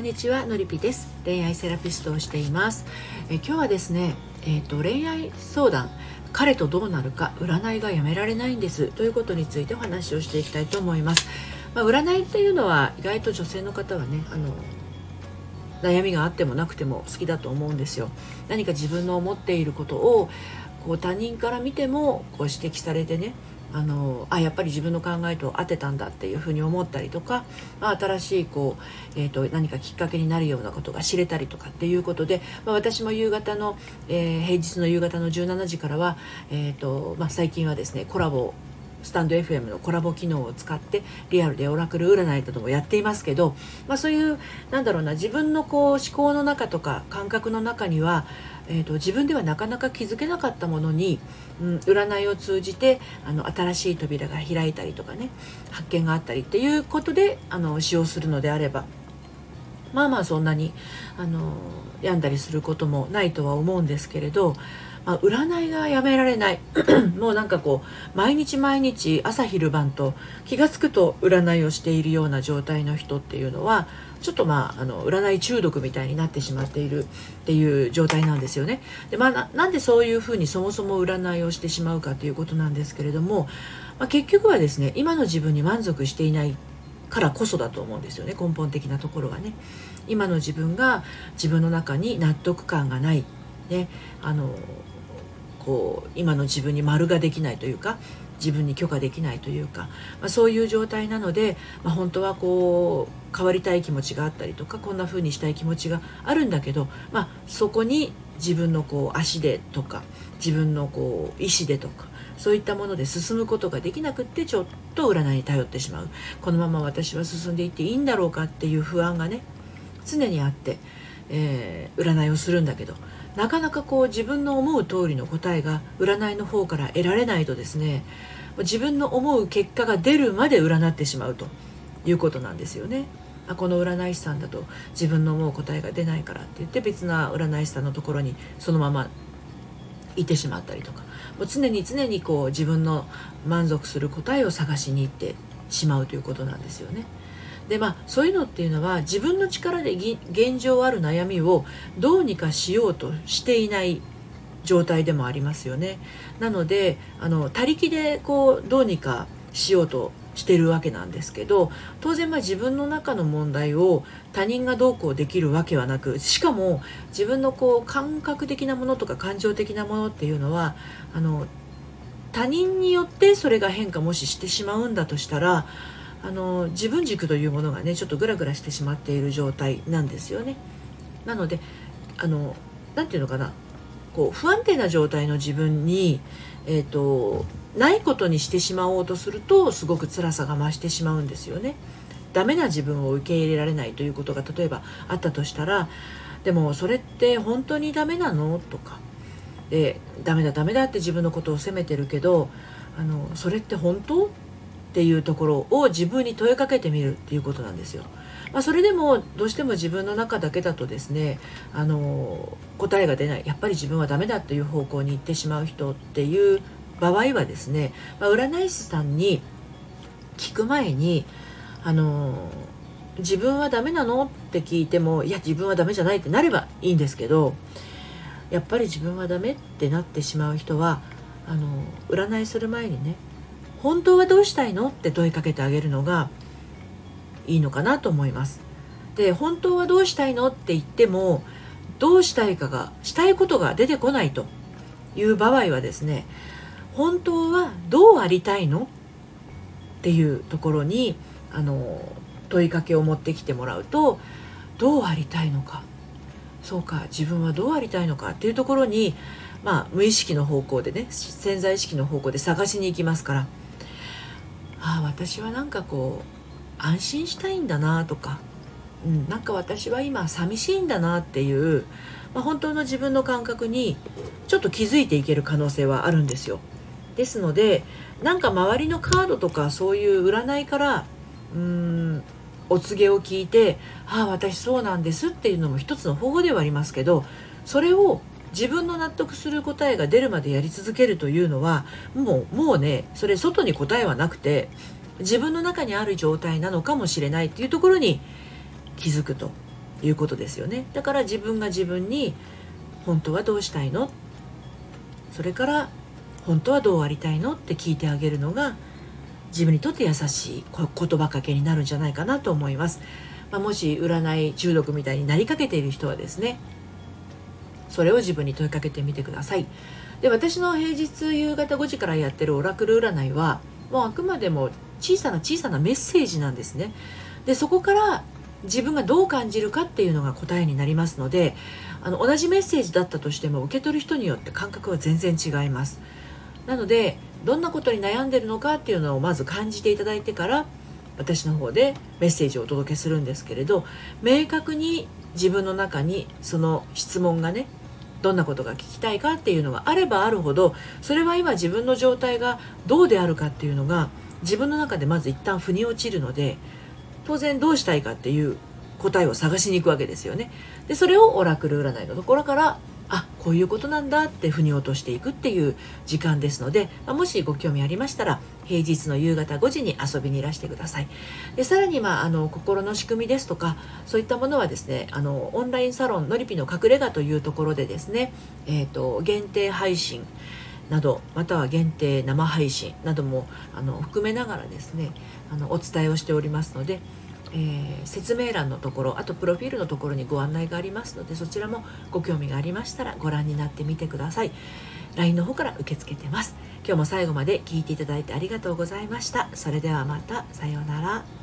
んにちはのりぴです。恋愛セラピストをしています。え今日はですねえっ、ー、と恋愛相談。彼とどうなるか占いがやめられないんです。ということについてお話をしていきたいと思います、まあ、占いっていうのは意外と女性の方はねあの悩みがあってもなくても好きだと思うんですよ。何か自分の思っていることをこう他人から見てもこう指摘されてねあのあやっぱり自分の考えと合ってたんだっていうふうに思ったりとか、まあ、新しいこう、えーと、何かきっかけになるようなことが知れたりとかっていうことで、まあ、私も夕方の、えー、平日の夕方の17時からは、えーとまあ、最近はですねコラボスタンド FM のコラボ機能を使ってリアルでオラクル占いなどもやっていますけど、まあ、そういうなんだろうな自分のこう思考の中とか感覚の中には、えーと、自分ではなかなか気づけなかったものに、うん、占いを通じてあの新しい扉が開いたりとかね発見があったりっていうことであの使用するのであればまあまあそんなにあの病んだりすることもないとは思うんですけれどまあ、占いがやめられない もうなんかこう毎日毎日朝昼晩と気が付くと占いをしているような状態の人っていうのはちょっとまああの占い中毒みたいになってしまっているっていう状態なんですよね。でまあ、なんでそういうふうにそもそも占いをしてしまうかということなんですけれども、まあ、結局はですね今の自分に満足していないからこそだと思うんですよね根本的なところはね。今の自分が自分の中に納得感がない、ね、あのこう今の自分に丸ができないというか自分に許可できないというか、まあ、そういう状態なので、まあ、本当はこう変わりたい気持ちがあったりとかこんな風にしたい気持ちがあるんだけど、まあ、そこに自分のこう足でとか自分のこう意思でとかそういったもので進むことができなくってちょっと占いに頼ってしまうこのまま私は進んでいっていいんだろうかっていう不安がね常にあって、えー、占いをするんだけどなかなかこう自分の思う通りの答えが占いの方から得られないとですね自分の思う結果が出るまで占ってしまうということなんですよね。この占い師さんだと自分の思う答えが出ないからって言って別な占い師さんのところにそのままいてしまったりとかもう常に常にこう自分の満足する答えを探しに行ってしまうということなんですよね。でまあそういうのっていうのは自分の力で現状ある悩みをどうにかしようとしていない状態でもありますよね。なのであの他力でこうどうにかしようとしてるわけなんですけど当然まあ自分の中の問題を他人がどうこうできるわけはなくしかも自分のこう感覚的なものとか感情的なものっていうのはあの他人によってそれが変化もししてしまうんだとしたらあの自分軸というものがねちょっとグラグラしてしまっている状態なんですよね。なのであの何て言うのかなこう不安定な状態の自分に、えーと、ないことにしてしまおうとするとすごく辛さが増してしまうんですよね。ダメな自分を受け入れられないということが例えばあったとしたらでもそれって本当にダメなの？とか。でダメだダメだって自分のことを責めてるけどあのそれって本当？っていうところを自分に問いかけてみるっていうことなんですよ。まあ、それでもどうしても自分の中だけだとですねあの答えが出ないやっぱり自分はダメだという方向に行ってしまう人っていう場合はですね、まあ、占い師さんに聞く前にあの自分はダメなのって聞いてもいや自分はダメじゃないってなればいいんですけどやっぱり自分はダメってなってしまう人はあの占いする前にね本当はどうしたいの？って問いかけてあげるのがいいのかなと思います。で本当はどうしたいのって言ってもどうしたいかがしたいことが出てこないという場合はですね本当はどうありたいの？っていうところにあの問いかけを持ってきてもらうとどうありたいのか？そうか自分はどうありたいのかっていうところにまあ無意識の方向でね潜在意識の方向で探しに行きますから。ああ私はなんかこう安心したいんだなとか、うん、なんか私は今寂しいんだなっていう、まあ、本当の自分の感覚にちょっと気づいていける可能性はあるんですよ。ですのでなんか周りのカードとかそういう占いからうーんお告げを聞いて「ああ私そうなんです」っていうのも一つの方法ではありますけどそれを自分の納得する答えが出るまでやり続けるというのはもうもうねそれ外に答えはなくて自分の中にある状態なのかもしれないっていうところに気づくということですよね。だから自分が自分に本当はどうしたいの？それから本当はどうありたいの？って聞いてあげるのが自分にとって優しい言葉かけになるんじゃないかなと思います、まあ、もし占い中毒みたいになりかけている人はですねそれを自分に問いかけてみてください。で私の平日夕方5時からやってるオラクル占いはもうあくまでも小さな小さなメッセージなんですね。でそこから自分がどう感じるかっていうのが答えになりますのであの同じメッセージだったとしても受け取る人によって感覚は全然違います。なのでどんなことに悩んでるのかっていうのをまず感じていただいてから私の方でメッセージをお届けするんですけれど明確に自分の中にその質問がねどんなことが聞きたいかっていうのがあればあるほどそれは今自分の状態がどうであるかっていうのが自分の中でまず一旦腑に落ちるので当然どうしたいかっていう答えを探しに行くわけですよね。でそれをオラクル占いのところからあこういうことなんだって腑に落としていくっていう時間ですので、もしご興味ありましたら平日の夕方5時に遊びにいらしてください。でさらに、まあ、あの心の仕組みですとかそういったものはですねあのオンラインサロンのりぴの隠れ家というところでですね、えーと、限定配信などまたは限定生配信などもあの含めながらですねあのお伝えをしておりますのでえー、説明欄のところあとプロフィールのところにご案内がありますのでそちらもご興味がありましたらご覧になってみてください。LINE の方から受け付けてます。今日も最後まで聞いていただいてありがとうございました。それではまたさようなら。